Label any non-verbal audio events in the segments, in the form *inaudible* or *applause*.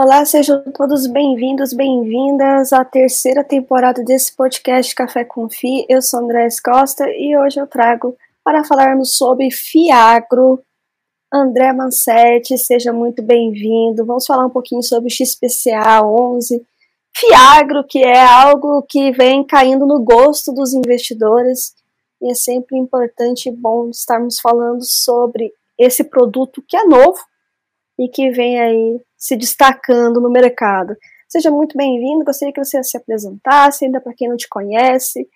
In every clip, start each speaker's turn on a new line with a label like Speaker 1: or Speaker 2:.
Speaker 1: Olá, sejam todos bem-vindos, bem-vindas à terceira temporada desse podcast Café com Fi. Eu sou Andrés Costa e hoje eu trago para falarmos sobre Fiagro. André Mansetti, seja muito bem-vindo. Vamos falar um pouquinho sobre o XPCA 11. Fiagro, que é algo que vem caindo no gosto dos investidores e é sempre importante e bom estarmos falando sobre esse produto que é novo e que vem aí se destacando no mercado. Seja muito bem-vindo, gostaria que você se apresentasse, ainda para quem não te conhece,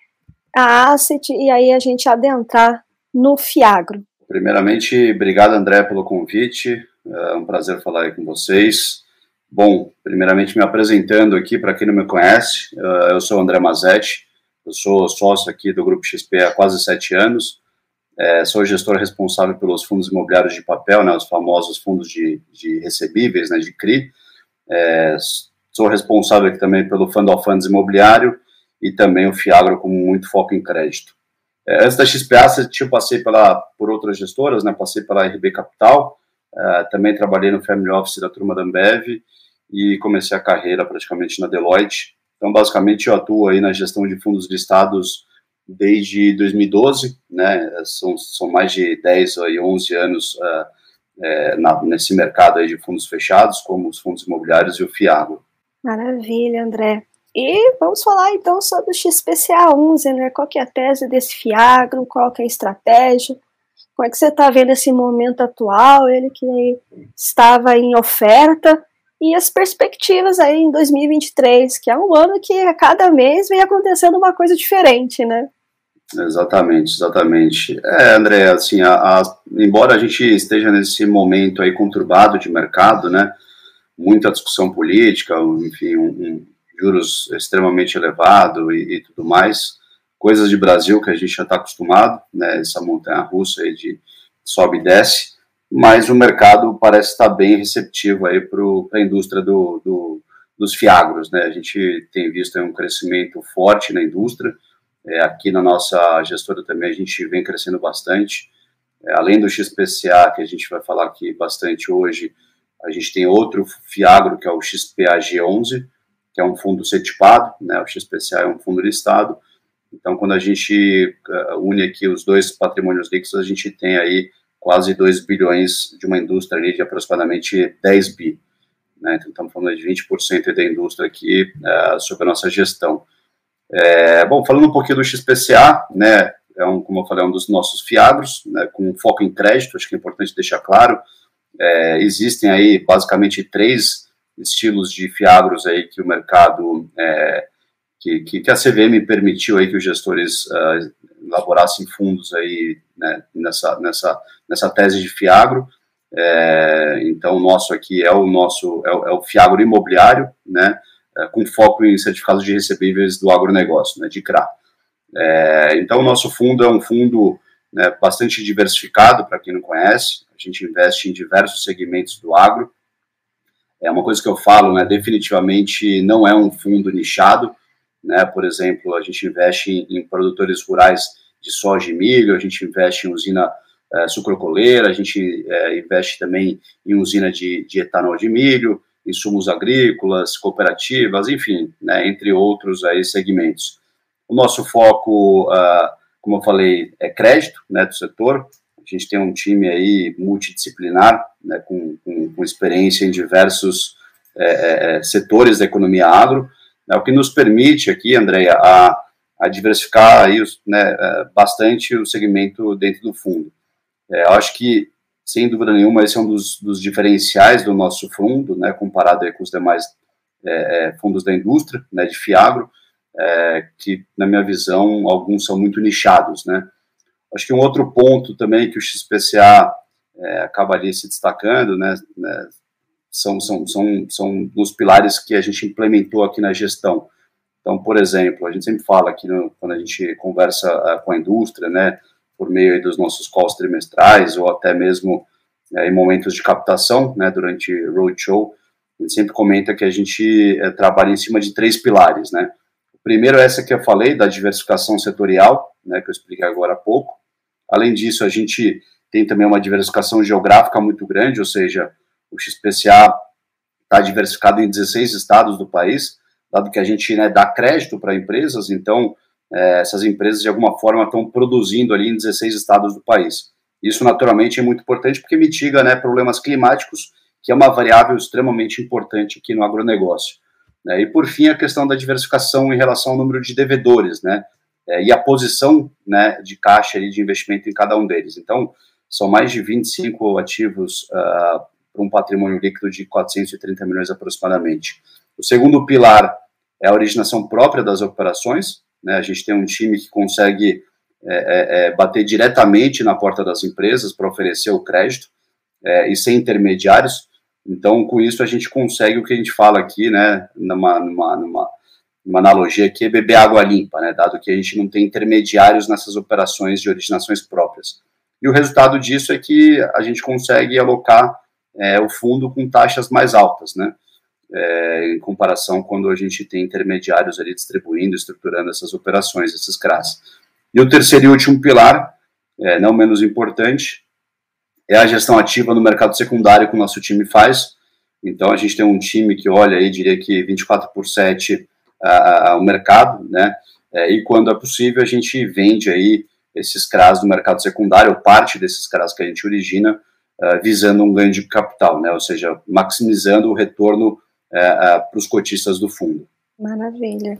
Speaker 1: a Asset, e aí a gente adentrar no Fiagro.
Speaker 2: Primeiramente, obrigado, André, pelo convite, é um prazer falar aí com vocês. Bom, primeiramente me apresentando aqui, para quem não me conhece, é, eu sou André Mazetti, eu sou sócio aqui do Grupo XP há quase sete anos, é, sou gestor responsável pelos fundos imobiliários de papel, né, os famosos fundos de, de recebíveis, né, de CRI. É, sou responsável aqui também pelo Fund of Funds imobiliário e também o Fiagro com muito foco em crédito. É, antes da XPA, eu passei pela, por outras gestoras, né, passei pela RB Capital, é, também trabalhei no Family Office da turma da Ambev e comecei a carreira praticamente na Deloitte. Então, basicamente, eu atuo aí na gestão de fundos listados desde 2012, né, são, são mais de 10 ou 11 anos uh, é, na, nesse mercado de fundos fechados, como os fundos imobiliários e o FIAGO.
Speaker 1: Maravilha, André. E vamos falar então sobre o XPCA 11, né? Qual que é a tese desse FIAGRO, qual que é a estratégia, como é que você está vendo esse momento atual, ele que estava em oferta, e as perspectivas aí em 2023, que é um ano que a cada mês vem acontecendo uma coisa diferente, né?
Speaker 2: Exatamente, exatamente. É, André, assim, a, a, embora a gente esteja nesse momento aí conturbado de mercado, né, muita discussão política, enfim, um, um juros extremamente elevado e, e, tudo mais, coisas de Brasil que a gente já está acostumado, né, essa montanha-russa aí de sobe e desce, mas o mercado parece estar bem receptivo aí para a indústria do, do, dos fiagros, né? A gente tem visto um crescimento forte na indústria, é, aqui na nossa gestora também a gente vem crescendo bastante, é, além do XPCA, que a gente vai falar aqui bastante hoje, a gente tem outro fiagro, que é o XPAG11, que é um fundo certificado, né? O XPCA é um fundo listado, então quando a gente uh, une aqui os dois patrimônios líquidos, a gente tem aí quase 2 bilhões de uma indústria ali de aproximadamente 10 bi. Né? Então, estamos falando de 20% da indústria aqui uh, sob a nossa gestão. É, bom, falando um pouquinho do XPCA, né, é um, como eu falei, é um dos nossos fiagros, né, com foco em crédito, acho que é importante deixar claro. É, existem aí basicamente três estilos de fiagros aí que o mercado, é, que, que, a CVM permitiu aí que os gestores uh, elaborassem fundos aí né, nessa, nessa, nessa tese de Fiagro. É, então, o nosso aqui é o nosso é o, é o Fiagro imobiliário, né, é, com foco em certificados de recebíveis do agronegócio, né, de CRA. É, então, o nosso fundo é um fundo né, bastante diversificado, para quem não conhece. A gente investe em diversos segmentos do agro. É uma coisa que eu falo, né, definitivamente não é um fundo nichado. Né, por exemplo, a gente investe em, em produtores rurais de soja e milho, a gente investe em usina é, sucrocoleira, a gente é, investe também em usina de, de, etanol de milho, insumos agrícolas, cooperativas, enfim, né, entre outros aí segmentos. O nosso foco, uh, como eu falei, é crédito né, do setor. A gente tem um time aí multidisciplinar, né, com, com, com experiência em diversos é, é, setores da economia agro, né, o que nos permite aqui, Andréia, a a diversificar aí, né, é, bastante o segmento dentro do fundo. É, eu acho que, sem dúvida nenhuma, esse é um dos, dos diferenciais do nosso fundo, né, comparado com os demais é, é, fundos da indústria, né, de Fiagro, é, que, na minha visão, alguns são muito nichados, né. Acho que um outro ponto também que o XPCA é, acaba ali se destacando, né, né são, são, são, são os pilares que a gente implementou aqui na gestão, então, por exemplo, a gente sempre fala aqui no, quando a gente conversa uh, com a indústria, né, por meio dos nossos calls trimestrais ou até mesmo uh, em momentos de captação, né, durante roadshow, a gente sempre comenta que a gente uh, trabalha em cima de três pilares, né. O primeiro é essa que eu falei, da diversificação setorial, né, que eu expliquei agora há pouco. Além disso, a gente tem também uma diversificação geográfica muito grande, ou seja, o XPCA está diversificado em 16 estados do país, dado que a gente né, dá crédito para empresas, então é, essas empresas de alguma forma estão produzindo ali em 16 estados do país. Isso naturalmente é muito importante porque mitiga né, problemas climáticos, que é uma variável extremamente importante aqui no agronegócio. Né? E por fim, a questão da diversificação em relação ao número de devedores, né? É, e a posição né, de caixa e de investimento em cada um deles. Então, são mais de 25 ativos uh, para um patrimônio líquido de 430 milhões aproximadamente. O segundo pilar é a originação própria das operações. Né? A gente tem um time que consegue é, é, é bater diretamente na porta das empresas para oferecer o crédito é, e sem intermediários. Então, com isso, a gente consegue o que a gente fala aqui, né, numa, numa, numa, numa analogia aqui, é beber água limpa, né, dado que a gente não tem intermediários nessas operações de originações próprias. E o resultado disso é que a gente consegue alocar é, o fundo com taxas mais altas, né, é, em comparação quando a gente tem intermediários ali distribuindo, estruturando essas operações, esses CRAS. E o terceiro e último pilar, é, não menos importante, é a gestão ativa no mercado secundário que o nosso time faz. Então, a gente tem um time que olha aí, diria que 24 por 7 ao mercado, né? É, e quando é possível, a gente vende aí esses CRAs no mercado secundário, ou parte desses CRAs que a gente origina, uh, visando um ganho de capital, né? Ou seja, maximizando o retorno para os cotistas do fundo.
Speaker 1: Maravilha.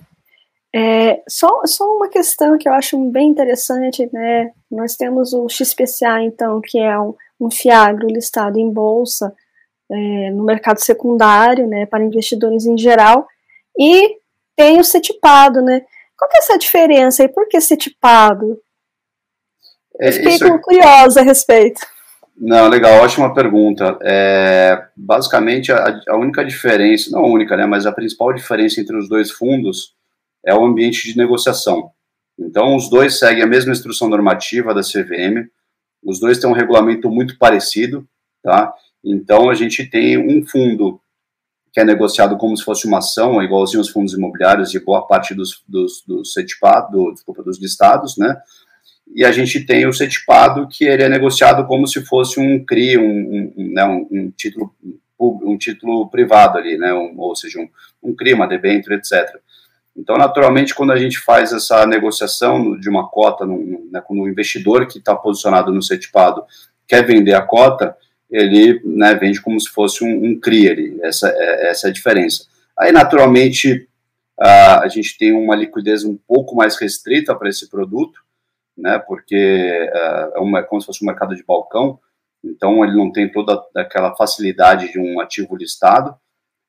Speaker 1: É, só, só uma questão que eu acho bem interessante, né? Nós temos o XPCA, então, que é um, um fiagro listado em bolsa é, no mercado secundário, né, para investidores em geral, e tem o CETIPado, né? Qual que é essa diferença e por que CETIPado? É, Eu fiquei é... curiosa a respeito.
Speaker 2: Não, legal, ótima pergunta. É, basicamente, a, a, única diferença, não a única, né, mas a principal diferença entre os dois fundos é o ambiente de negociação. Então, os dois seguem a mesma instrução normativa da CVM, os dois têm um regulamento muito parecido, tá? Então, a gente tem um fundo que é negociado como se fosse uma ação, igualzinho aos fundos imobiliários e boa parte dos, dos, dos do, desculpa, dos listados, né? E a gente tem o CETIPado, que ele é negociado como se fosse um CRI, um, um, né, um, título um título privado ali, né, um, ou seja, um, um CRI, uma debênture, etc. Então, naturalmente, quando a gente faz essa negociação de uma cota, no, né, quando o investidor que está posicionado no CETIPado quer vender a cota, ele né, vende como se fosse um, um CRI ali, essa, é, essa é a diferença. Aí, naturalmente, a, a gente tem uma liquidez um pouco mais restrita para esse produto, né, porque é, uma, é como se fosse um mercado de balcão, então ele não tem toda aquela facilidade de um ativo listado,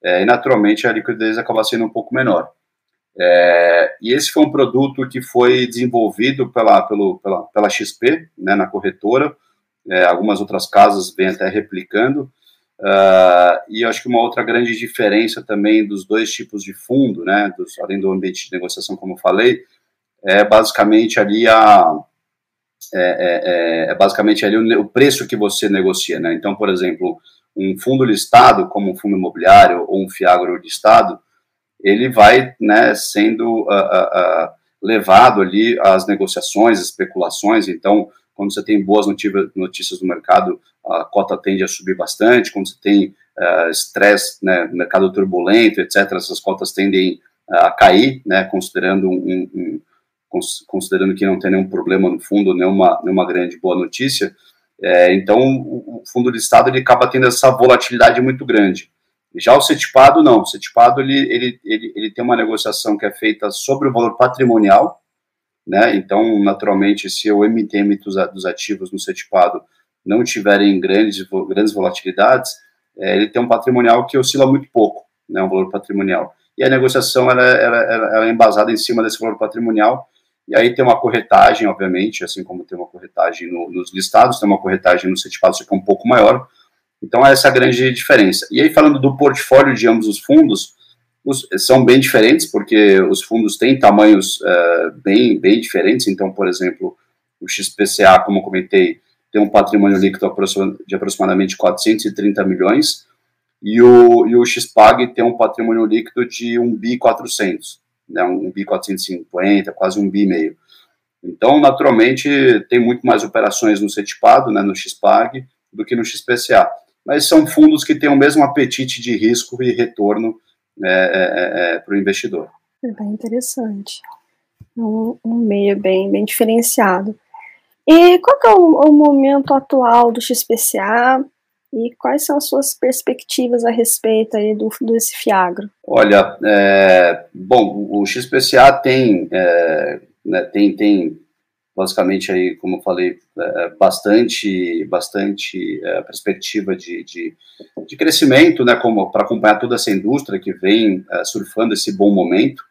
Speaker 2: é, e naturalmente a liquidez acaba sendo um pouco menor. É, e esse foi um produto que foi desenvolvido pela, pelo, pela, pela XP, né, na corretora, é, algumas outras casas vêm até replicando, uh, e acho que uma outra grande diferença também dos dois tipos de fundo, né, dos, além do ambiente de negociação, como eu falei, é basicamente ali a, é, é, é, é basicamente ali o, o, preço que você negocia, né, então, por exemplo, um fundo listado, como um fundo imobiliário ou um fiagro listado, ele vai né, sendo uh, uh, uh, levado ali às negociações, especulações. Então, quando você tem boas notícias do mercado, a cota tende a subir bastante. Quando você tem estresse, né, mercado turbulento, etc., essas cotas tendem a cair, né, considerando um, um, considerando que não tem nenhum problema no fundo, nenhuma, nenhuma grande boa notícia. É, então, o, o fundo listado ele acaba tendo essa volatilidade muito grande. Já o CETIPado, não. O CETIPado, ele, ele, ele, ele tem uma negociação que é feita sobre o valor patrimonial, né? Então, naturalmente, se o MTM dos, ativos no CETIPado não tiverem grandes, grandes volatilidades, é, ele tem um patrimonial que oscila muito pouco, né? Um valor patrimonial. E a negociação, ela, ela, ela é embasada em cima desse valor patrimonial, e aí tem uma corretagem, obviamente, assim como tem uma corretagem no, nos listados, tem uma corretagem no CETIPado, só que é um pouco maior, então, essa é a grande diferença. E aí, falando do portfólio de ambos os fundos, os, são bem diferentes, porque os fundos têm tamanhos uh, bem, bem diferentes. Então, por exemplo, o XPCA, como comentei, tem um patrimônio líquido de aproximadamente 430 milhões, e o, e o XPAG tem um patrimônio líquido de 1 bi 400, né, 1 bi 450, quase 1 bi meio. Então, naturalmente, tem muito mais operações no CETIPado, né, no XPAG, do que no XPCA. mas são fundos que têm o mesmo apetite de risco e retorno é, é, é, para o investidor.
Speaker 1: É bem interessante. Um, um, meio bem, bem diferenciado. E qual é o, o momento atual do XPCA e quais são as suas perspectivas a respeito aí do, desse Fiagro?
Speaker 2: Olha, é, bom, o XPCA tem, é, né, tem, tem basicamente aí, como eu falei, é, bastante, bastante é, perspectiva de, de, de, crescimento, né, como para acompanhar toda essa indústria que vem é, surfando esse bom momento.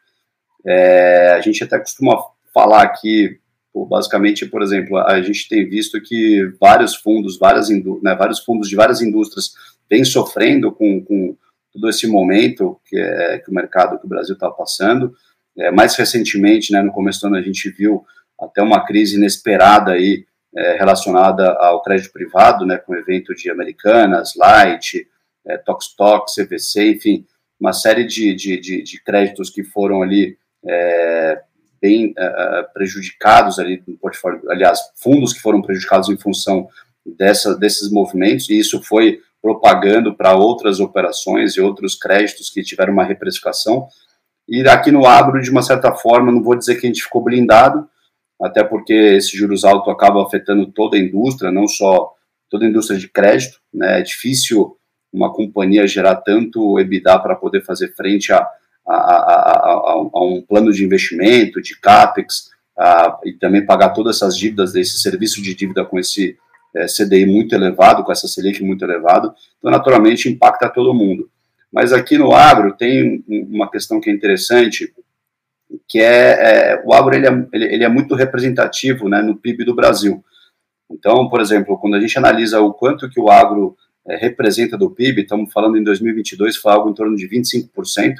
Speaker 2: É, a gente até costuma falar aqui, basicamente, por exemplo, a gente tem visto que vários fundos, várias né, vários fundos de várias indústrias vêm sofrendo com, com todo esse momento que, é, que o mercado, que o Brasil está passando. É, mais recentemente, né, no começo do ano, a gente viu até uma crise inesperada aí é, relacionada ao crédito privado, né, com o evento de Americanas, Light, é, Tox CVC, enfim, uma série de, de, de, de créditos que foram ali é, bem é, prejudicados ali no portfólio, aliás, fundos que foram prejudicados em função dessa, desses movimentos, e isso foi propagando para outras operações e outros créditos que tiveram uma reprecificação. E aqui no agro, de uma certa forma, não vou dizer que a gente ficou blindado, até porque esse juros alto acaba afetando toda a indústria, não só toda a indústria de crédito, né? É difícil uma companhia gerar tanto EBITDA para poder fazer frente a, a, a, a, um plano de investimento, de CAPEX, e também pagar todas essas dívidas desse serviço de dívida com esse é, CDI muito elevado, com essa Selic muito elevado, então naturalmente impacta todo mundo. Mas aqui no agro tem uma questão que é interessante, que é, é o agro ele é, ele, é, muito representativo né, no PIB do Brasil. Então, por exemplo, quando a gente analisa o quanto que o agro é, representa do PIB, estamos falando em 2022, foi algo em torno de 25%,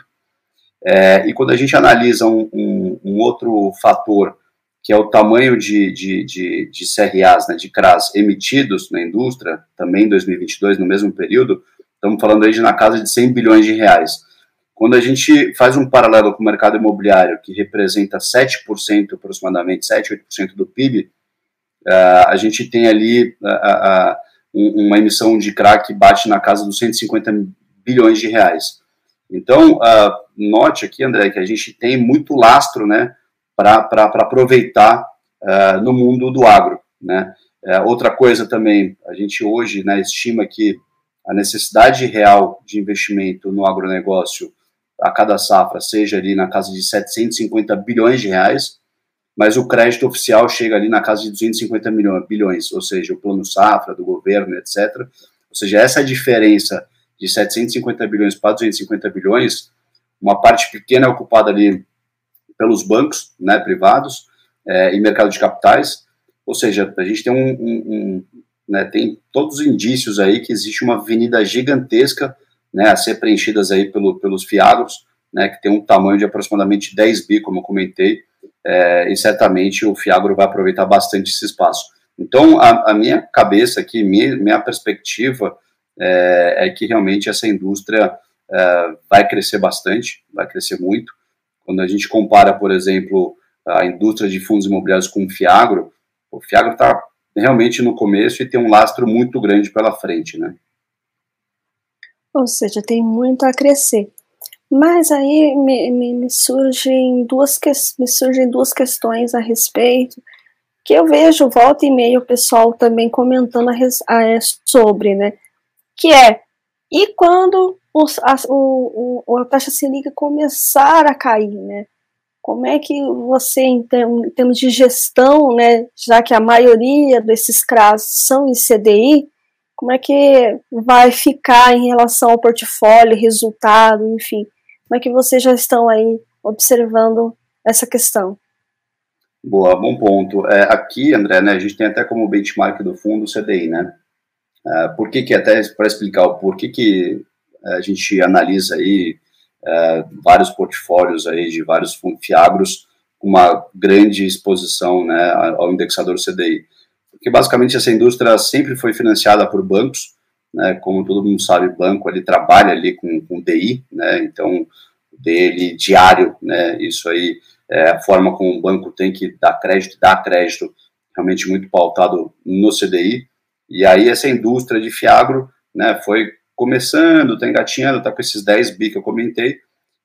Speaker 2: é, e quando a gente analisa um, um, um, outro fator, que é o tamanho de, de, de, de CRAs, né, de CRAs emitidos na indústria, também em 2022, no mesmo período, estamos falando aí de na casa de 100 bilhões de reais. Quando a gente faz um paralelo com o mercado imobiliário, que representa 7% aproximadamente, 7, 8% do PIB, uh, é, a gente tem ali uh, uh, uma emissão de CRA que bate na casa dos 150 bilhões de reais. Então, note aqui, André, que a gente tem muito lastro né, para aproveitar no mundo do agro. Né? outra coisa também, a gente hoje né, estima que a necessidade real de investimento no agronegócio a cada safra seja ali na casa de 750 bilhões de reais, mas o crédito oficial chega ali na casa de 250 milhões, bilhões, ou seja, o plano safra do governo, etc. Ou seja, essa diferença de 750 bilhões para 250 bilhões, uma parte pequena é ocupada ali pelos bancos né, privados é, e mercado de capitais, ou seja, a gente tem um, um, um né, tem todos os indícios aí que existe uma avenida gigantesca né, a ser preenchidas aí pelo, pelos fiagros, né, que tem um tamanho de aproximadamente 10 bi, como eu comentei, é, e certamente o fiagro vai aproveitar bastante esse espaço. Então, a, a minha cabeça aqui, minha, minha perspectiva é, é, que realmente essa indústria é, vai crescer bastante, vai crescer muito. Quando a gente compara, por exemplo, a indústria de fundos imobiliários com o fiagro, o fiagro está realmente no começo e tem um lastro muito grande pela frente, né?
Speaker 1: Ou seja, tem muito a crescer. Mas aí me, me, me, surgem duas que, me surgem duas questões a respeito, que eu vejo volta e meia o pessoal também comentando a, a, sobre, né? Que é, e quando os, a, o, o, a taxa Selic começar a cair, né? Como é que você, em, termos de gestão, né, já que a maioria desses CRAS são em CDI, como é que vai ficar em relação ao portfólio, resultado, enfim? Como é que vocês já estão aí observando essa questão?
Speaker 2: Boa, bom ponto. É, aqui, André, né, a gente tem até como benchmark do fundo o CDI, né? É, por que que, até para explicar o porquê que é, a gente analisa aí é, vários portfólios aí de vários fiagros com uma grande exposição né, ao indexador CDI porque basicamente essa indústria sempre foi financiada por bancos, né, como todo mundo sabe, banco ele trabalha ali com, com DI, né, então dele diário, né, isso aí é a forma como o banco tem que dar crédito, dar crédito realmente muito pautado no CDI, e aí essa indústria de fiagro né, foi começando, está engatinhando, está com esses 10 bi que eu comentei,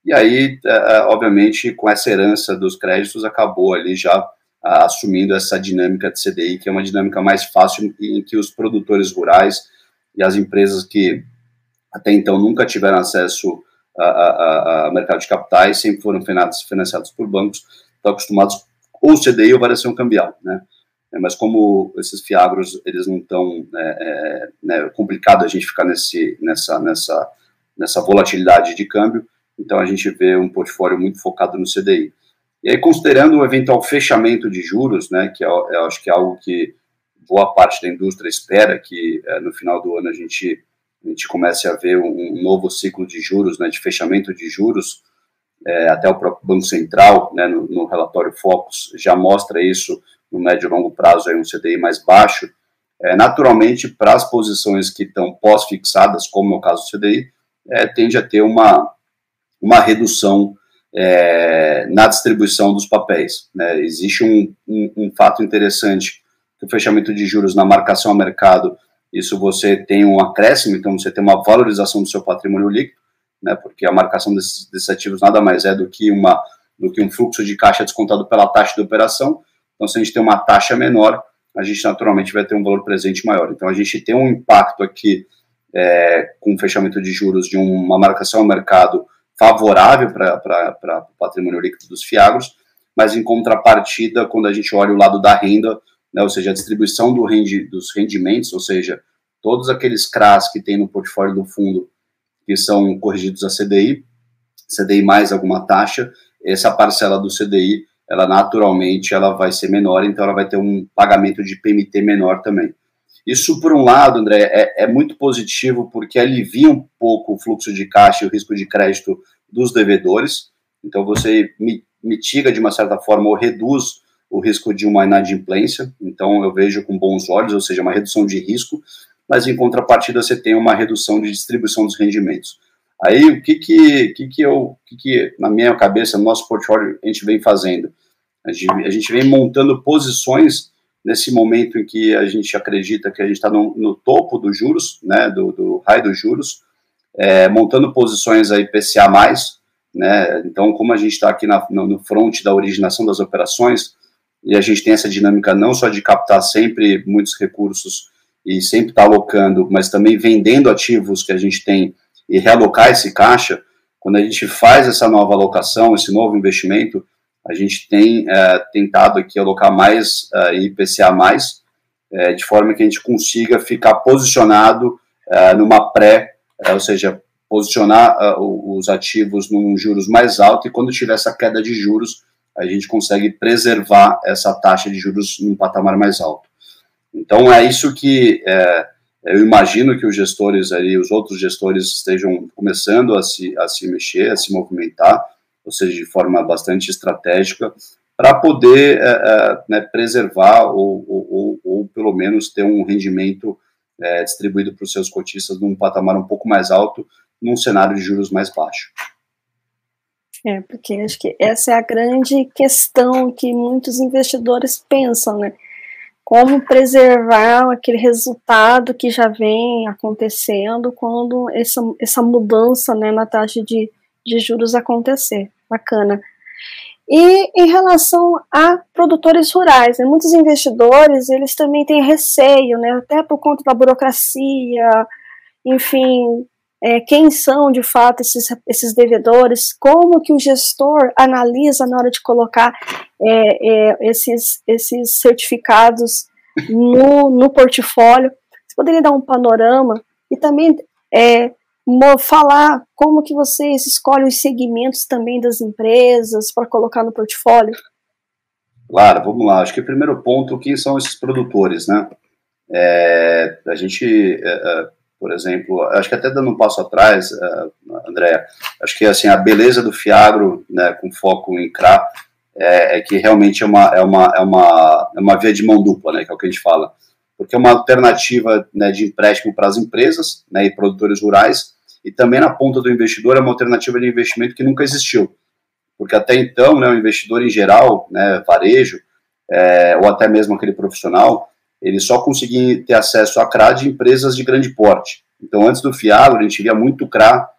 Speaker 2: e aí, é, é, obviamente, com essa herança dos créditos, acabou ali já assumindo essa dinâmica de CDI, que é uma dinâmica mais fácil em que os produtores rurais e as empresas que até então nunca tiveram acesso ao mercado de capitais, sempre foram financiados por bancos, estão acostumados ou CDI ou variação cambial, né? É, mas como esses fiagros eles não estão é, é, né, complicado a gente ficar nesse nessa nessa nessa volatilidade de câmbio então a gente vê um portfólio muito focado no CDI e aí considerando o eventual fechamento de juros né que eu, eu acho que é algo que boa parte da indústria espera que é, no final do ano a gente a gente comece a ver um, um novo ciclo de juros né de fechamento de juros é, até o próprio Banco Central, né, no, no, relatório Focus, já mostra isso no médio e longo prazo, aí um CDI mais baixo. É, naturalmente, para as posições que estão pós-fixadas, como é o caso do CDI, é, tende a ter uma, uma redução é, na distribuição dos papéis. Né? Existe um, um, um fato interessante, que o fechamento de juros na marcação ao mercado, isso você tem um acréscimo, então você tem uma valorização do seu patrimônio líquido, né, porque a marcação desses, desses ativos nada mais é do que, uma, do que um fluxo de caixa descontado pela taxa de operação. Então, se a gente tem uma taxa menor, a gente naturalmente vai ter um valor presente maior. Então, a gente tem um impacto aqui é, com o fechamento de juros de uma marcação ao mercado favorável para o patrimônio líquido dos fiagros, mas em contrapartida, quando a gente olha o lado da renda, né, ou seja, a distribuição do rendi, dos rendimentos, ou seja, todos aqueles CRAs que tem no portfólio do fundo que são corrigidos a CDI, CDI mais alguma taxa, essa parcela do CDI, ela naturalmente ela vai ser menor, então ela vai ter um pagamento de PMT menor também. Isso, por um lado, André, é, é muito positivo porque alivia um pouco o fluxo de caixa e o risco de crédito dos devedores, então você mitiga de uma certa forma ou reduz o risco de uma inadimplência, então eu vejo com bons olhos, ou seja, uma redução de risco, mas em contrapartida você tem uma redução de distribuição dos rendimentos. Aí, o que que, que, que eu, que, que na minha cabeça, no nosso portfólio, a gente vem fazendo? A gente, a gente vem montando posições nesse momento em que a gente acredita que a gente está no, no, topo dos juros, né, do, do raio dos juros, é, montando posições aí PCA+, né, então como a gente está aqui na, no, no front da originação das operações, e a gente tem essa dinâmica não só de captar sempre muitos recursos e sempre está alocando, mas também vendendo ativos que a gente tem e realocar esse caixa, quando a gente faz essa nova alocação, esse novo investimento, a gente tem é, tentado aqui alocar mais é, IPCA+, é, de forma que a gente consiga ficar posicionado é, numa pré, é, ou seja, posicionar é, os ativos num juros mais alto e quando tiver essa queda de juros, a gente consegue preservar essa taxa de juros num patamar mais alto. Então é isso que é, eu imagino que os gestores ali, os outros gestores estejam começando a se, a se mexer, a se movimentar, ou seja, de forma bastante estratégica, para poder é, né, preservar ou, ou, ou, ou, pelo menos ter um rendimento é, distribuído para os seus cotistas num patamar um pouco mais alto, num cenário de juros mais baixo.
Speaker 1: É, porque acho que essa é a grande questão que muitos investidores pensam, né? Como preservar aquele resultado que já vem acontecendo quando essa, essa mudança né, na taxa de, de juros acontecer. Bacana. E em relação a produtores rurais, né, muitos investidores eles também têm receio, né, até por conta da burocracia, enfim, é, quem são de fato esses, esses devedores, como que o gestor analisa na hora de colocar é, é, esses, esses certificados no, no portfólio. Você poderia dar um panorama e também é, falar como que vocês escolhem os segmentos também das empresas para colocar no portfólio?
Speaker 2: Claro, vamos lá. Acho que o primeiro ponto, quem são esses produtores, né? É, a gente é, por exemplo, acho que até dando um passo atrás, uh, André, acho que assim a beleza do Fiagro, né, com foco em CRA, é, é, que realmente é uma, é, uma, é, uma, é uma via de mão dupla, né, que é o que a gente fala, porque é uma alternativa né, de empréstimo para as empresas né, e produtores rurais, e também na ponta do investidor é uma alternativa de investimento que nunca existiu, porque até então, né, o investidor em geral, né, varejo, é, ou até mesmo aquele profissional, ele só conseguia ter acesso a CRA de empresas de grande porte. Então, antes do Fiagro, a gente via muito CRA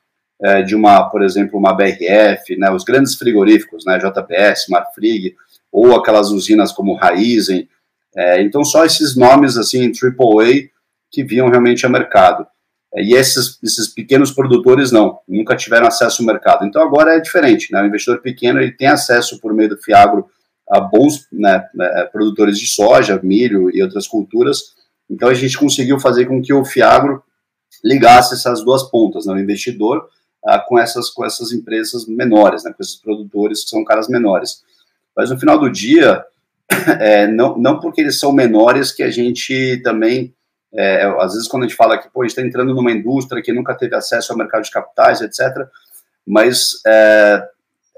Speaker 2: é, de uma, por exemplo, uma BRF, né, os grandes frigoríficos, né, JBS, Marfrig, ou aquelas usinas como Raizen. É, então, só esses nomes, assim, AAA, que viam realmente a mercado. É, e esses, esses pequenos produtores não, nunca tiveram acesso ao mercado. Então, agora é diferente, né, o investidor pequeno ele tem acesso por meio do Fiagro a bons né, é, produtores de soja, milho e outras culturas. Então, a gente conseguiu fazer com que o Fiagro ligasse essas duas pontas, né, o investidor ah, com, essas, com essas empresas menores, né, com esses produtores que são caras menores. Mas no final do dia, *coughs* é, não, não porque eles são menores que a gente também, é, às vezes quando a gente fala que pô, a gente está entrando numa indústria que nunca teve acesso ao mercado de capitais, etc., mas é,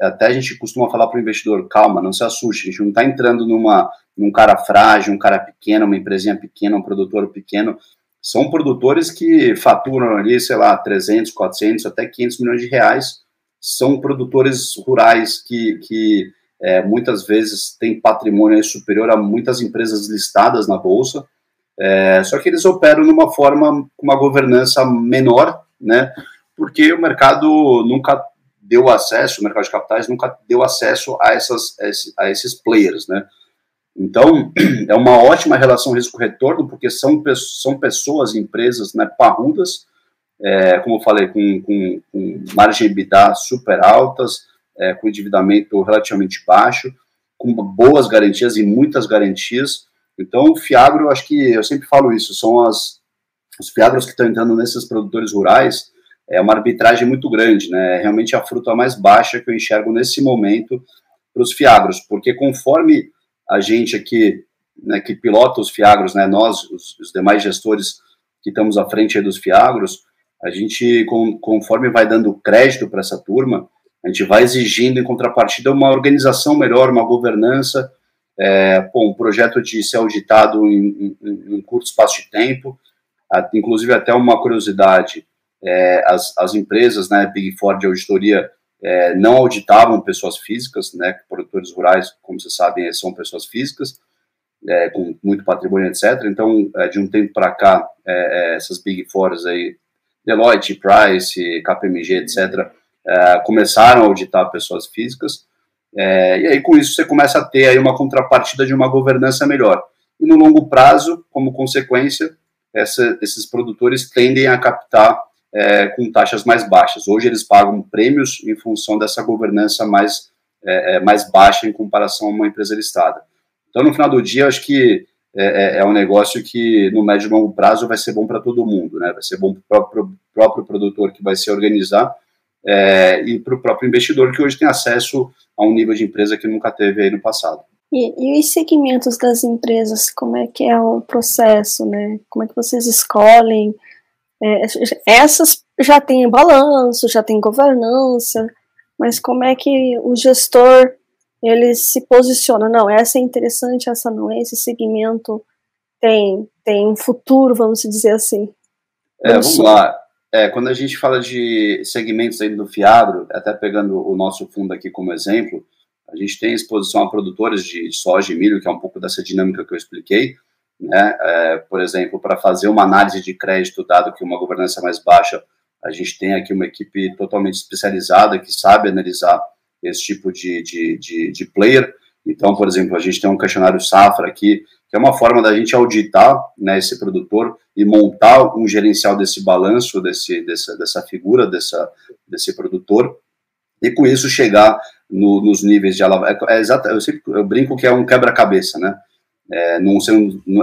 Speaker 2: até a gente costuma falar para o investidor, calma, não se assuste, a gente não está entrando numa, num cara frágil, um cara pequeno, uma empresinha pequena, um produtor pequeno, são produtores que faturam ali, sei lá, 300, 400, até 500 milhões de reais. São produtores rurais que, que é, muitas vezes têm patrimônio superior a muitas empresas listadas na Bolsa. É, só que eles operam numa forma, com uma governança menor, né? Porque o mercado nunca deu acesso, o mercado de capitais nunca deu acesso a, essas, a esses players, né? Então, *clears throat* é uma ótima relação risco-retorno, porque são, são pessoas, empresas né, parrudas, é, como eu falei, com, com, com margem EBITDA super altas, é, com endividamento relativamente baixo, com boas garantias e muitas garantias. Então, o Fiagro, acho que eu sempre falo isso, são as, os Fiagros que estão entrando nesses produtores rurais, é uma arbitragem muito grande, né? É realmente a fruta mais baixa que eu enxergo nesse momento para os Fiagros, porque conforme a gente aqui, né, que pilota os Fiagros, né, nós, os, os demais gestores que estamos à frente dos Fiagros, a gente, com, conforme vai dando crédito para essa turma, a gente vai exigindo em contrapartida uma organização melhor, uma governança, é, pô, um projeto de ser auditado em, em, em curto espaço de tempo, inclusive até uma curiosidade, é, as, as empresas, né, Big Four de auditoria, é, não auditavam pessoas físicas, né, produtores rurais, como vocês sabem, são pessoas físicas, é, com muito patrimônio, etc. Então, é, de um tempo para cá, é, é, essas Big Fours aí, Deloitte, Price, KPMG, etc., começaram a auditar pessoas físicas, e aí com isso você começa a ter aí uma contrapartida de uma governança melhor. E no longo prazo, como consequência, essa, esses produtores tendem a captar é, com taxas mais baixas. Hoje eles pagam prêmios em função dessa governança mais, é, é, mais baixa em comparação a uma empresa listada. Então, no final do dia, acho que é, é, é um negócio que no médio e longo prazo vai ser bom para todo mundo, né? Vai ser bom para o próprio, próprio produtor que vai se organizar é, e para o próprio investidor que hoje tem acesso a um nível de empresa que nunca teve aí no passado.
Speaker 1: E, e, os segmentos das empresas, como é que é o processo, né? Como é que vocês escolhem? É, essas já têm balanço, já tem governança, mas como é que o gestor ele se posiciona? Não, essa é interessante, essa não é, esse segmento tem, tem um futuro, vamos dizer assim.
Speaker 2: É, vamos lá. É, quando a gente fala de segmentos aí do Fiagro, até pegando o nosso fundo aqui como exemplo, a gente tem exposição a produtores de soja e milho, que é um pouco dessa dinâmica que eu expliquei, né? É, por exemplo, para fazer uma análise de crédito, dado que uma governança mais baixa, a gente tem aqui uma equipe totalmente especializada que sabe analisar esse tipo de, de, de, de player. Então, por exemplo, a gente tem um questionário Safra aqui, que é uma forma da gente auditar né, esse produtor e montar um gerencial desse balanço, desse, dessa, dessa figura, dessa, desse produtor, e com isso chegar no, nos níveis de alavanca. É, é eu, sempre, eu brinco que é um quebra-cabeça, né? É, não,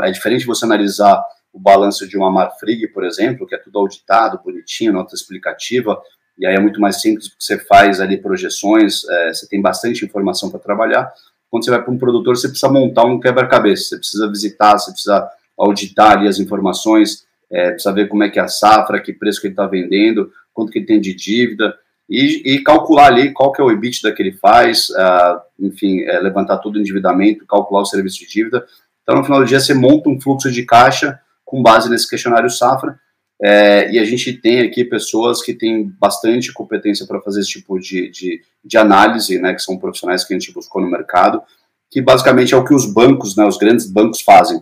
Speaker 2: é diferente você analisar o balanço de uma Marfrig, por exemplo, que é tudo auditado, bonitinho, nota explicativa, e aí é muito mais simples porque você faz ali projeções, é, você tem bastante informação para trabalhar. Quando você vai para um produtor, você precisa montar um quebra-cabeça, você precisa visitar, você precisa auditar ali as informações, é, precisa ver como é que é a safra, que preço que ele está vendendo, quanto que ele tem de dívida, e, e, calcular ali qual que é o EBITDA que ele faz, uh, enfim, é, levantar todo o endividamento, calcular o serviço de dívida. Então, no final do dia, você monta um fluxo de caixa com base nesse questionário Safra, é, e a gente tem aqui pessoas que têm bastante competência para fazer esse tipo de, de, de, análise, né, que são profissionais que a gente buscou no mercado, que basicamente é o que os bancos, né, os grandes bancos fazem.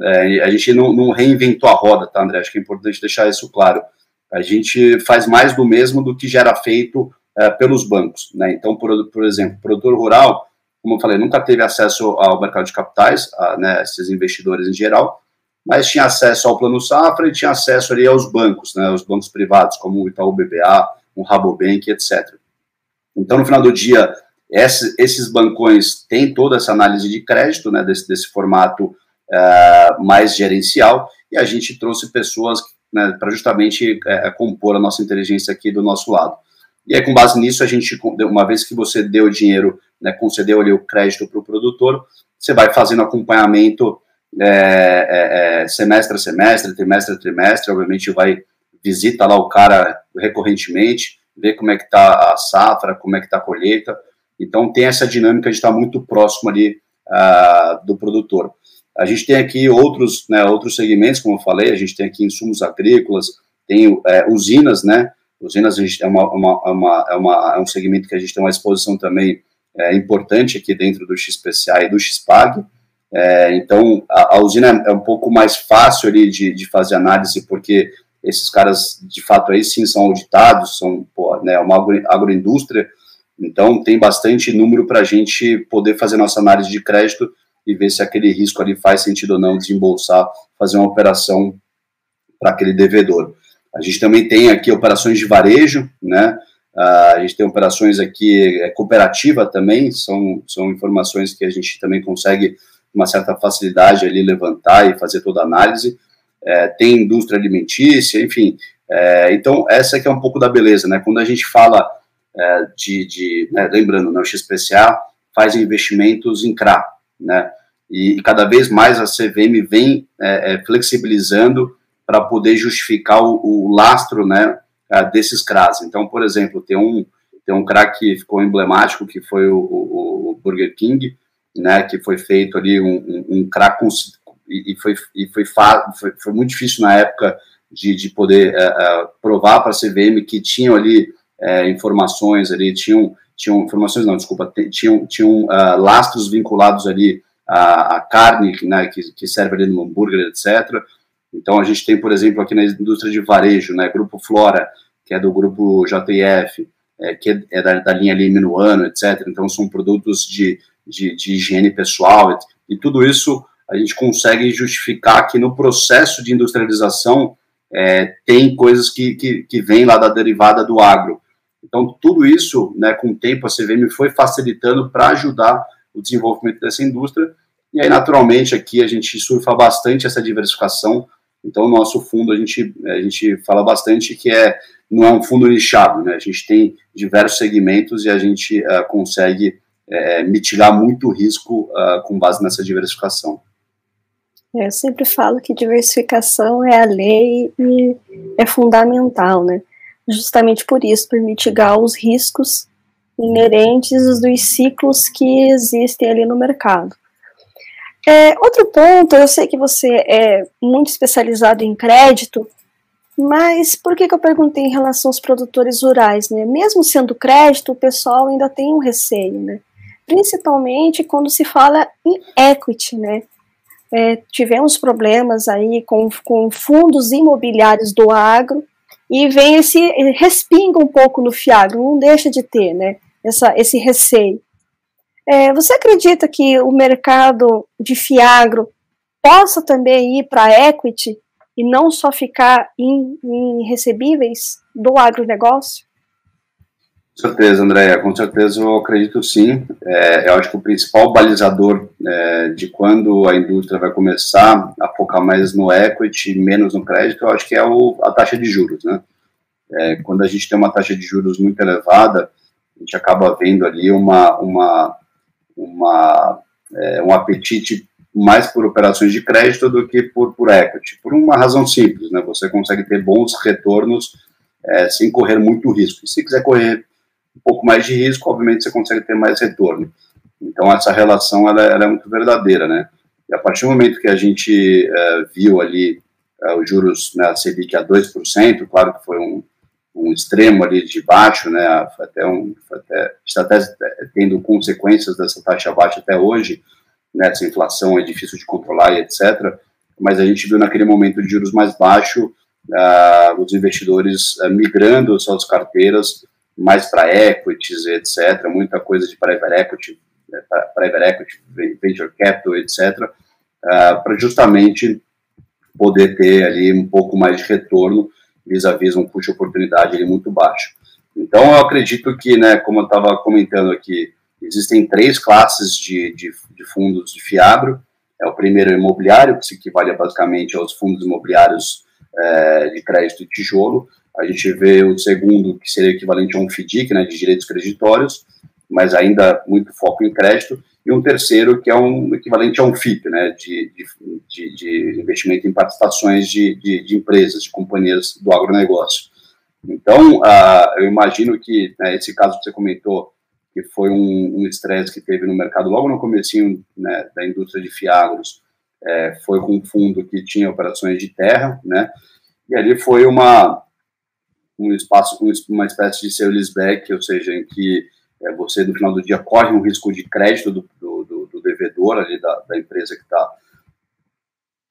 Speaker 2: É, a gente não, não, reinventou a roda, tá, André? Acho que é importante deixar isso claro. A gente faz mais do mesmo do que já era feito é, pelos bancos. Né? Então, por, por exemplo, o produtor rural, como eu falei, nunca teve acesso ao mercado de capitais, a, né, esses investidores em geral, mas tinha acesso ao Plano Safra e tinha acesso ali aos bancos, né, os bancos privados, como o Itaú BBA, o Rabobank, etc. Então, no final do dia, esse, esses bancões têm toda essa análise de crédito, né, desse, desse formato uh, mais gerencial, e a gente trouxe pessoas né, para justamente uh, compor a nossa inteligência aqui do nosso lado. E aí, com base nisso, a gente, uma vez que você deu o dinheiro, né, concedeu ali o crédito para o produtor, você vai fazendo acompanhamento é, é, é, semestre a semestre, trimestre a trimestre, obviamente vai visita lá o cara recorrentemente, vê como é que está a safra, como é que está a colheita, então tem essa dinâmica de estar muito próximo ali uh, do produtor. A gente tem aqui outros, né, outros segmentos, como eu falei, a gente tem aqui insumos agrícolas, tem é, usinas, né, usinas é, uma, uma, uma, é, uma, é um segmento que a gente tem uma exposição também é, importante aqui dentro do XPCA e do XPAG, é, então, a, a, usina é um pouco mais fácil ali de, de fazer análise, porque esses caras, de fato, aí sim são auditados, são pô, né, uma agro, agroindústria, então tem bastante número para a gente poder fazer nossa análise de crédito e ver se aquele risco ali faz sentido ou não desembolsar, fazer uma operação para aquele devedor. A gente também tem aqui operações de varejo, né? Uh, a gente tem operações aqui é, cooperativa também, são, são informações que a gente também consegue uma certa facilidade ali levantar e fazer toda a análise. É, tem indústria alimentícia, enfim. É, então, essa que é um pouco da beleza, né? Quando a gente fala é, de, de né, lembrando, né, o XPCA faz investimentos em CRA, né? E, cada vez mais a CVM vem é, é, flexibilizando para poder justificar o, o lastro, né, desses CRAs. Então, por exemplo, tem um tem um CRA que ficou emblemático, que foi o, o, o Burger King, né, que foi feito ali um, um, um crack e, foi, e foi, foi, foi, muito difícil na época de, de poder uh, uh, provar para a CVM que tinham ali uh, informações ali, tinham, tinham informações não, desculpa, tinham, tinham lastros vinculados ali à, à carne né, que, que serve ali no hambúrguer, etc. Então a gente tem, por exemplo, aqui na indústria de varejo, né, Grupo Flora, que é do grupo JF, é, que é da, da linha ali Minuano, etc. Então são produtos de de, de higiene pessoal e, e, tudo isso a gente consegue justificar que no processo de industrialização é, tem coisas que, que, que vêm lá da derivada do agro. Então, tudo isso, né, com o tempo, a CVM foi facilitando para ajudar o desenvolvimento dessa indústria. E aí, naturalmente, aqui a gente surfa bastante essa diversificação. Então, o nosso fundo, a gente, a gente fala bastante que é, não é um fundo nichado, né? A gente tem diversos segmentos e a gente uh, consegue é, mitigar muito o risco uh, com base nessa diversificação.
Speaker 1: É, eu sempre falo que diversificação é a lei e é fundamental, né? Justamente por isso, por mitigar os riscos inerentes dos ciclos que existem ali no mercado. É, outro ponto, eu sei que você é muito especializado em crédito, mas por que, que eu perguntei em relação aos produtores rurais, né? Mesmo sendo crédito, o pessoal ainda tem um receio, né? principalmente quando se fala em equity, né? É, tivemos problemas aí com, com fundos imobiliários do agro e vem esse respinga um pouco no Fiagro, não deixa de ter, né? Essa, esse receio. É, você acredita que o mercado de Fiagro possa também ir para equity e não só ficar em, em recebíveis do agronegócio?
Speaker 2: Com certeza, Andréia, com certeza eu acredito sim. É, eu acho que o principal balizador é, de quando a indústria vai começar a focar mais no equity, menos no crédito, eu acho que é o, a taxa de juros, né? É, quando a gente tem uma taxa de juros muito elevada, a gente acaba vendo ali uma, uma, uma é, um apetite mais por operações de crédito do que por, por equity, por uma razão simples, né? Você consegue ter bons retornos é, sem correr muito risco. E se quiser correr um pouco mais de risco, obviamente você consegue ter mais retorno. Então essa relação ela, ela é muito verdadeira, né? E a partir do momento que a gente uh, viu ali uh, os juros na né, Selic a 2%, claro que foi um, um extremo ali de baixo, né? Foi até um, foi até, está até tendo consequências dessa taxa baixa até hoje, né? Essa inflação é difícil de controlar e etc. Mas a gente viu naquele momento de juros mais baixo uh, os investidores uh, migrando suas carteiras mais para equities, etc., muita coisa de private equity, né, private equity, venture capital, etc., para justamente poder ter ali um pouco mais de retorno vis-à-vis um custo de oportunidade ali muito baixo. Então, eu acredito que, né, como eu estava comentando aqui, existem três classes de, de, de, fundos de fiagro. É o primeiro imobiliário, que se equivale basicamente aos fundos imobiliários é, de crédito e tijolo. A gente vê o segundo, que seria equivalente a um FDIC, né, de direitos creditórios, mas ainda muito foco em crédito. E um terceiro, que é um equivalente a um FIP, né, de, de, de investimento em participações de, de, empresas, de companhias do agronegócio. Então, uh, eu imagino que né, esse caso que você comentou, que foi um estresse um que teve no mercado logo no comecinho né, da indústria de fiagros, é, foi com um fundo que tinha operações de terra, né, e ali foi uma, um espaço, uma espécie de seu leaseback, ou seja, em que é, você, no final do dia, corre um risco de crédito do, do, do, do devedor ali da, da empresa que está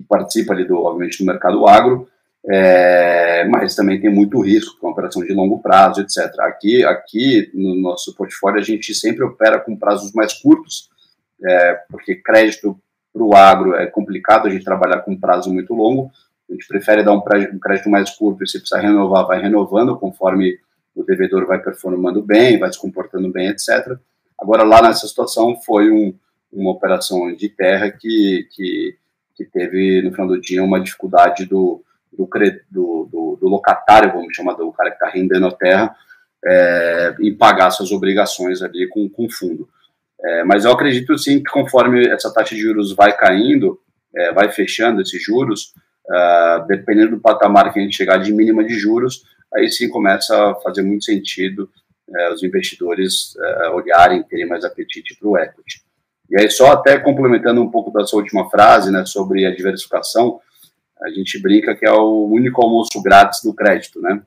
Speaker 2: participa ali, do, obviamente, do mercado agro, é, mas também tem muito risco, com operação de longo prazo, etc. Aqui, aqui no nosso portfólio, a gente sempre opera com prazos mais curtos, é, porque crédito para o agro é complicado a gente trabalhar com prazo muito longo, a gente prefere dar um crédito mais curto e se precisar renovar, vai renovando conforme o devedor vai performando bem, vai se comportando bem, etc. Agora, lá nessa situação, foi um, uma operação de terra que, que, que, teve, no final do dia, uma dificuldade do, do, do, do locatário, vamos chamar do cara que está rendendo a terra, é, em pagar suas obrigações ali com o fundo. É, mas eu acredito sim que conforme essa taxa de juros vai caindo, é, vai fechando esses juros, uh, dependendo do patamar que a gente chegar de mínima de juros, aí sim começa a fazer muito sentido uh, os investidores uh, olharem, terem mais apetite para o equity. E aí, só até complementando um pouco da sua última frase, né, sobre a diversificação, a gente brinca que é o único almoço grátis do crédito, né?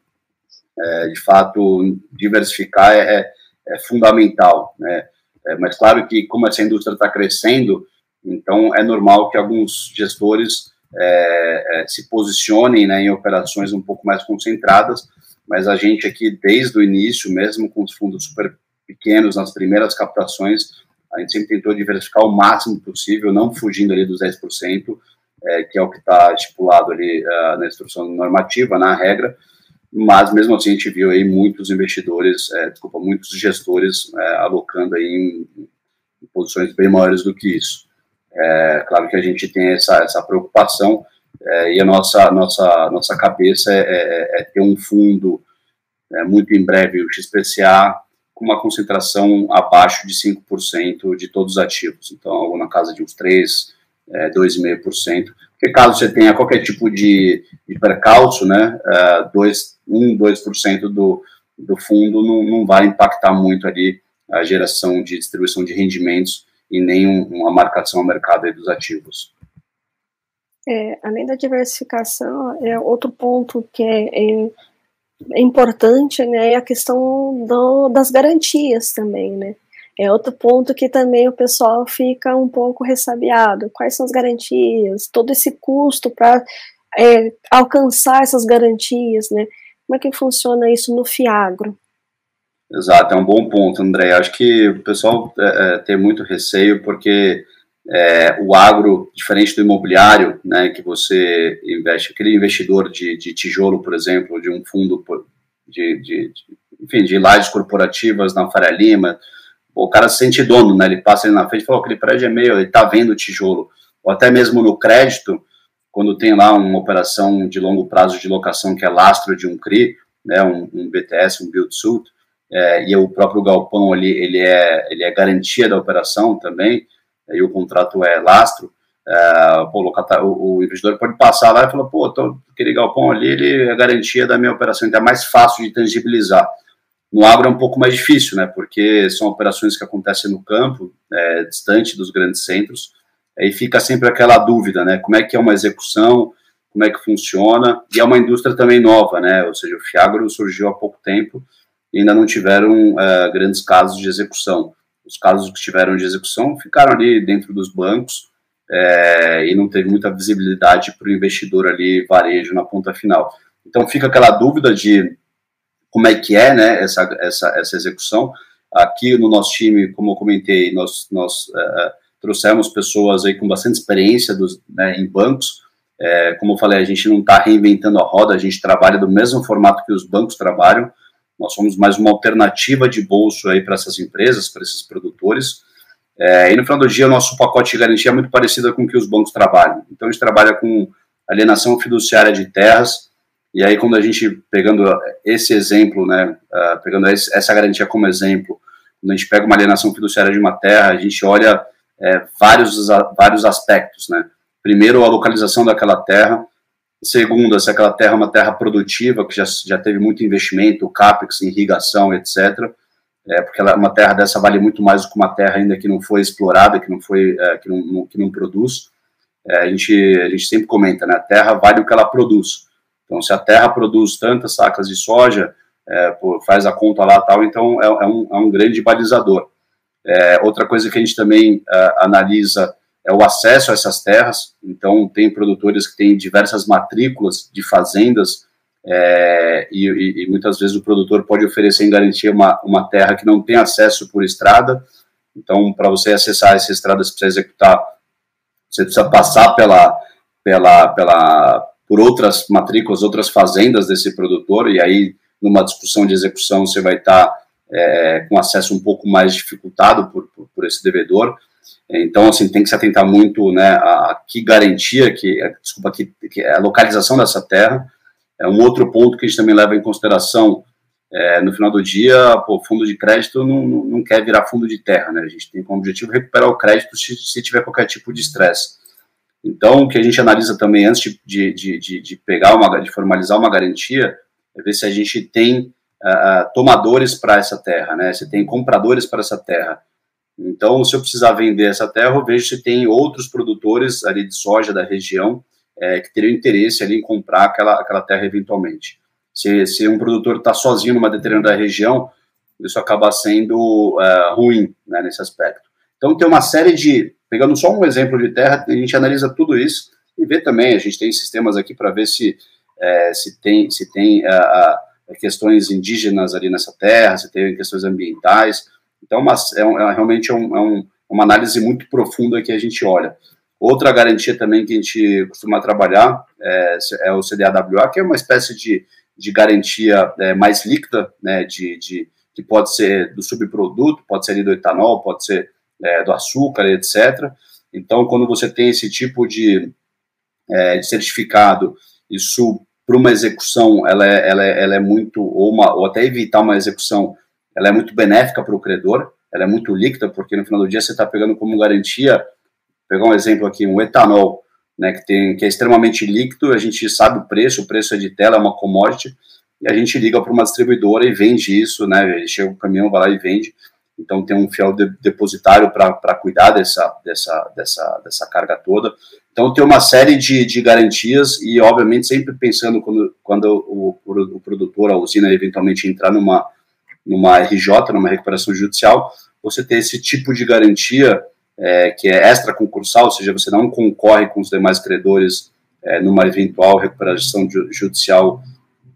Speaker 2: É, de fato, diversificar é, é, fundamental, né? É, mas claro que como essa indústria está crescendo, então é normal que alguns gestores é, é, se posicionem né, em operações um pouco mais concentradas, mas a gente aqui, desde o início, mesmo com os fundos super pequenos, nas primeiras captações, a gente sempre tentou diversificar o máximo possível, não fugindo ali dos 10%, é, que é o que está estipulado ali uh, na instrução normativa, na regra, mas mesmo assim a gente viu aí muitos investidores, é, desculpa, muitos gestores é, alocando aí em, em posições bem maiores do que isso. É, claro que a gente tem essa, essa preocupação é, e a nossa, nossa, nossa cabeça é, é, é ter um fundo, é, muito em breve, o XPCA, com uma concentração abaixo de 5% de todos os ativos. Então, algo na casa de uns 3%, é, 2,5%. Porque caso você tenha qualquer tipo de, de percalço, né, é, 2, 1, 2% do, do fundo não, não vai impactar muito ali a geração de distribuição de rendimentos e nem um, uma marcação ao mercado dos ativos.
Speaker 1: É, além da diversificação, é outro ponto que é, é, é importante, né, é a questão do, das garantias também, né. É outro ponto que também o pessoal fica um pouco ressabiado. Quais são as garantias? Todo esse custo para é, alcançar essas garantias, né? Como é que funciona isso no Fiagro?
Speaker 2: Exato, é um bom ponto, André. Acho que o pessoal é, é, tem muito receio porque é, o agro, diferente do imobiliário, né, que você investe, aquele investidor de, de tijolo, por exemplo, de um fundo de, de, de enfim, de lajes corporativas na Faria Lima, o cara se sente dono, né? Ele passa ali na frente e fala, aquele prédio é meu, ele tá vendo o tijolo. Ou até mesmo no crédito, quando tem lá uma operação de longo prazo de locação que é lastro de um CRI, né, um, um BTS, um Build Suit, é, e o próprio galpão ali, ele é, ele é garantia da operação também, e o contrato é lastro, é, pô, o, o, investidor pode passar lá e falar, pô, tô, aquele galpão ali, ele é garantia da minha operação, então é mais fácil de tangibilizar. No agro é um pouco mais difícil, né, porque são operações que acontecem no campo, é, distante dos grandes centros, aí fica sempre aquela dúvida, né, como é que é uma execução, como é que funciona, e é uma indústria também nova, né, ou seja, o Fiagro surgiu há pouco tempo, ainda não tiveram uh, grandes casos de execução. Os casos que tiveram de execução ficaram ali dentro dos bancos é, e não teve muita visibilidade para o investidor ali, varejo, na ponta final. Então fica aquela dúvida de como é que é né, essa, essa, essa execução. Aqui no nosso time, como eu comentei, nós, nós uh, trouxemos pessoas aí com bastante experiência dos, né, em bancos. É, como eu falei, a gente não está reinventando a roda, a gente trabalha do mesmo formato que os bancos trabalham. Nós somos mais uma alternativa de bolso aí para essas empresas, para esses produtores. É, e no final do dia, nosso pacote de garantia é muito parecido com o que os bancos trabalham. Então, a gente trabalha com alienação fiduciária de terras, e aí, quando a gente, pegando esse exemplo, né, uh, pegando esse, essa garantia como exemplo, quando a gente pega uma alienação fiduciária de uma terra, a gente olha é, vários, vários aspectos, né? Primeiro, a localização daquela terra. Segundo, se aquela terra é uma terra produtiva, que já, já teve muito investimento, CAPEX, irrigação, etc., é, porque ela, uma terra dessa vale muito mais do que uma terra ainda que não foi explorada, que não foi, é, que, não, que não produz. É, a, gente, a gente sempre comenta, né? A terra vale o que ela produz. Então, se a terra produz tantas sacas de soja, é, faz a conta lá tal, então é, é, um, é um grande balizador. É, outra coisa que a gente também é, analisa é o acesso a essas terras. Então, tem produtores que têm diversas matrículas de fazendas é, e, e, muitas vezes o produtor pode oferecer em garantia uma, uma terra que não tem acesso por estrada. Então, para você acessar essa estrada, você precisa executar, você precisa passar pela, pela, pela, por outras matrículas, outras fazendas desse produtor, e aí, numa discussão de execução, você vai estar é, com acesso um pouco mais dificultado por, por, por, esse devedor. Então, assim, tem que se atentar muito né, a, a que garantia, que, desculpa, que, que é a localização dessa terra, é um outro ponto que a gente também leva em consideração. É, no final do dia, o fundo de crédito não, não quer virar fundo de terra, né? A gente tem como objetivo recuperar o crédito se, se tiver qualquer tipo de estresse. Então, o que a gente analisa também antes de, de, de, de, pegar uma, de formalizar uma garantia, é ver se a gente tem uh, tomadores para essa terra, né? Se tem compradores para essa terra. Então, se eu precisar vender essa terra, eu vejo se tem outros produtores ali de soja da região é, que teriam interesse ali em comprar aquela, aquela terra eventualmente. Se, se um produtor está sozinho numa determinada região, isso acaba sendo uh, ruim né, nesse aspecto. Então, tem uma série de. Pegando só um exemplo de terra, a gente analisa tudo isso e vê também. A gente tem sistemas aqui para ver se, é, se tem, se tem uh, questões indígenas ali nessa terra, se tem questões ambientais. Então, é, é realmente é um, é um, uma análise muito profunda que a gente olha. Outra garantia também que a gente costuma trabalhar é, é o CDAWA, que é uma espécie de, de garantia é, mais líquida, né, de, de, que pode ser do subproduto, pode ser do etanol, pode ser é, do açúcar, etc. Então, quando você tem esse tipo de, é, de certificado, isso para uma execução, ela é, ela, é, ela é muito, ou, uma, ou até evitar uma execução, ela é muito benéfica para o credor, ela é muito líquida, porque no final do dia você está pegando como garantia pegar um exemplo aqui, um etanol, né, que, tem, que é extremamente líquido, a gente sabe o preço, o preço é de tela, é uma commodity, e a gente liga para uma distribuidora e vende isso, né, chega o caminhão, vai lá e vende, então tem um fiel de, depositário para cuidar dessa, dessa, dessa, dessa carga toda. Então tem uma série de, de garantias e, obviamente, sempre pensando quando, quando o, o, produtor, a usina, eventualmente entrar numa, numa RJ, numa recuperação judicial, você ter esse tipo de garantia é, que é extra concursal, ou seja, você não concorre com os demais credores é, numa eventual recuperação judicial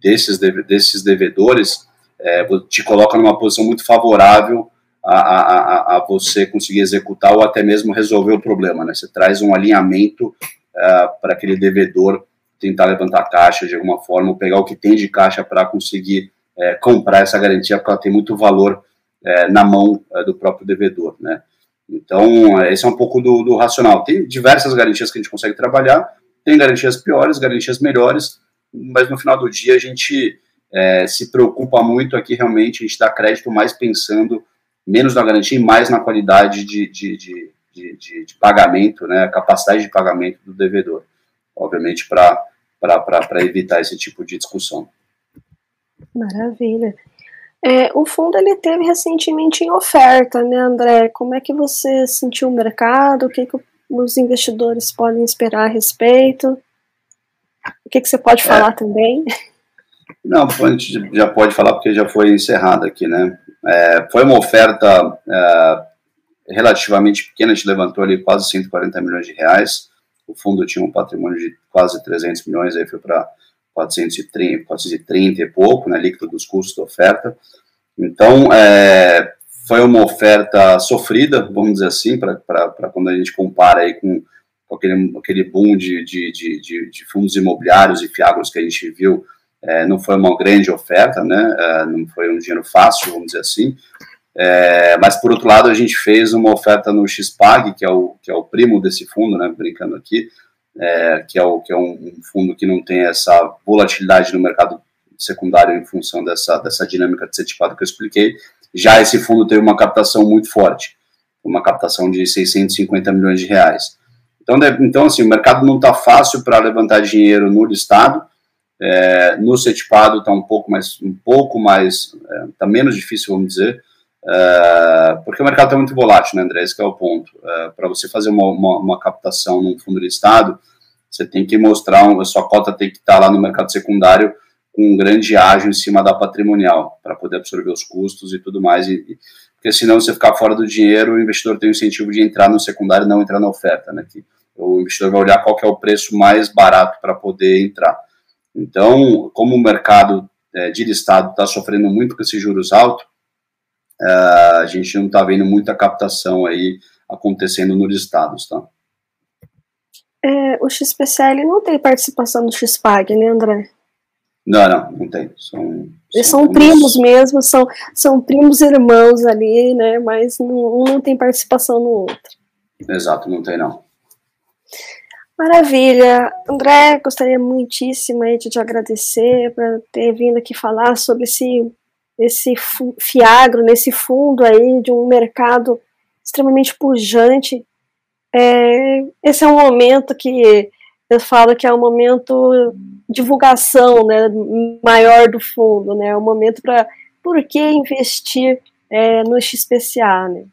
Speaker 2: desses, desses devedores, é, te coloca numa posição muito favorável a, a, a, você conseguir executar ou até mesmo resolver o problema. Né? Você traz um alinhamento uh, para aquele devedor tentar levantar caixa de alguma forma, ou pegar o que tem de caixa para conseguir é, comprar essa garantia, porque ela tem muito valor é, na mão do próprio devedor. Né? Então, esse é um pouco do, do, racional. Tem diversas garantias que a gente consegue trabalhar, tem garantias piores, garantias melhores, mas no final do dia a gente se preocupa muito aqui realmente, a gente dá crédito mais pensando menos na garantia e mais na qualidade de, de, de, de, de pagamento, né, a capacidade de pagamento do devedor, obviamente para evitar esse tipo de discussão.
Speaker 1: Maravilha. É, o fundo ele teve recentemente em oferta, né, André? Como é que você sentiu o mercado? O que, que os investidores podem esperar a respeito? O que, que você pode é. falar também?
Speaker 2: Não, a gente já pode falar porque já foi encerrado aqui, né? É, foi uma oferta é, relativamente pequena, a gente levantou ali quase 140 milhões de reais. O fundo tinha um patrimônio de quase 300 milhões, aí foi para 430, 430 e pouco, né, líquido dos custos da oferta. Então, é, foi uma oferta sofrida, vamos dizer assim, para quando a gente compara aí com, aquele, aquele boom de, de, de, de, fundos imobiliários e fiagros que a gente viu, é, não foi uma grande oferta, né, é, não foi um dinheiro fácil, vamos dizer assim, é, mas por outro lado a gente fez uma oferta no XPAG, que é o, que é o primo desse fundo, né, brincando aqui, é, que é, o, que é um, um, fundo que não tem essa volatilidade no mercado secundário em função dessa, dessa dinâmica de ser tipado que eu expliquei. Já esse fundo teve uma captação muito forte, uma captação de 650 milhões de reais. Então, então assim, o mercado não está fácil para levantar dinheiro no listado, é, no setipado está um pouco mais, um pouco mais, está é, menos difícil, vamos dizer, é, porque o mercado está muito volátil, né, André? Esse é o ponto. É, para você fazer uma, uma, uma, captação num fundo listado, você tem que mostrar, a sua cota tem que estar tá lá no mercado secundário com um grande ágio em cima da patrimonial, para poder absorver os custos e tudo mais. E, porque senão você ficar fora do dinheiro, o investidor tem o incentivo de entrar no secundário e não entrar na oferta, né? Que o investidor vai olhar qual é o preço mais barato para poder entrar. Então, como o mercado é, de listado está sofrendo muito com esses juros altos, uh, a gente não está vendo muita captação aí acontecendo nos estados, tá?
Speaker 1: É, o XPCL não tem participação do XPAG, né, André?
Speaker 2: Não, não, não tem. São,
Speaker 1: Eles são, são primos mesmo, são, são primos irmãos ali, né? Mas um não tem participação no outro.
Speaker 2: Exato, não tem não.
Speaker 1: Maravilha. André, gostaria muitíssimo de te agradecer por ter vindo aqui falar sobre esse esse fiagro, nesse fundo aí de um mercado extremamente pujante. É, esse é um momento que eu falo que é um momento divulgação né, maior do fundo, né, é um momento para por que investir é, no XPCA, né?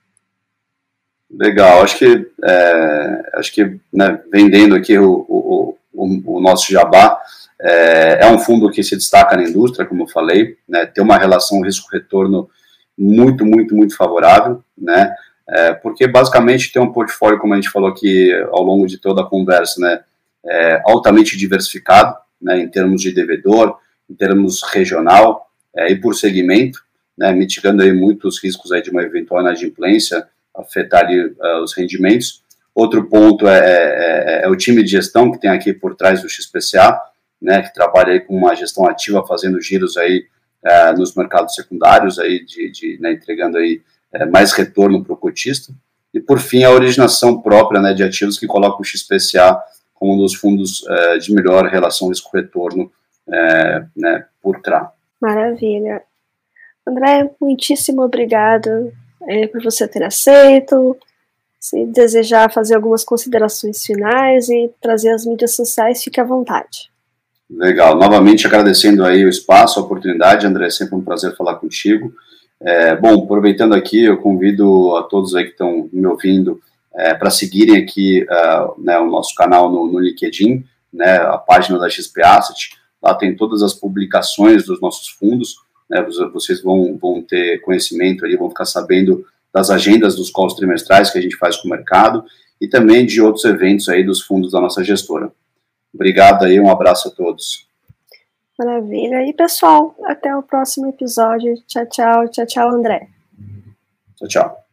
Speaker 2: Legal, acho que é, acho que né, vendendo aqui o, o, o, o nosso jabá, é, é, um fundo que se destaca na indústria, como eu falei, né, tem uma relação risco-retorno muito, muito, muito favorável, né, é, porque basicamente tem um portfólio, como a gente falou aqui ao longo de toda a conversa, né, é, altamente diversificado, né, em termos de devedor, em termos regional é, e por segmento, né, mitigando aí muitos riscos aí de uma eventual inadimplência afetar ali, uh, os rendimentos. Outro ponto é, é, é, o time de gestão que tem aqui por trás do XPCA, né, que trabalha aí com uma gestão ativa, fazendo giros aí é, nos mercados secundários, aí de, de né, entregando aí é, mais retorno para o cotista. E por fim, a originação própria né, de ativos que coloca o XPCA como um dos fundos é, de melhor relação risco-retorno é, né, por CRA.
Speaker 1: Maravilha. André, muitíssimo obrigado é, por você ter aceito. Se desejar fazer algumas considerações finais e trazer as mídias sociais, fique à vontade.
Speaker 2: Legal. Novamente agradecendo aí o espaço, a oportunidade, André, é sempre um prazer falar contigo. É, bom, aproveitando aqui, eu convido a todos aí que estão me ouvindo é, para seguirem aqui uh, né, o nosso canal no, no, LinkedIn, né, a página da XP Asset. Lá tem todas as publicações dos nossos fundos. Né, vocês vão, vão ter conhecimento ali, vão ficar sabendo das agendas dos calls trimestrais que a gente faz com o mercado e também de outros eventos aí dos fundos da nossa gestora. Obrigado aí, um abraço a todos.
Speaker 1: Maravilha. E pessoal, até o próximo episódio. Tchau, tchau, tchau, tchau, André.
Speaker 2: Tchau, tchau.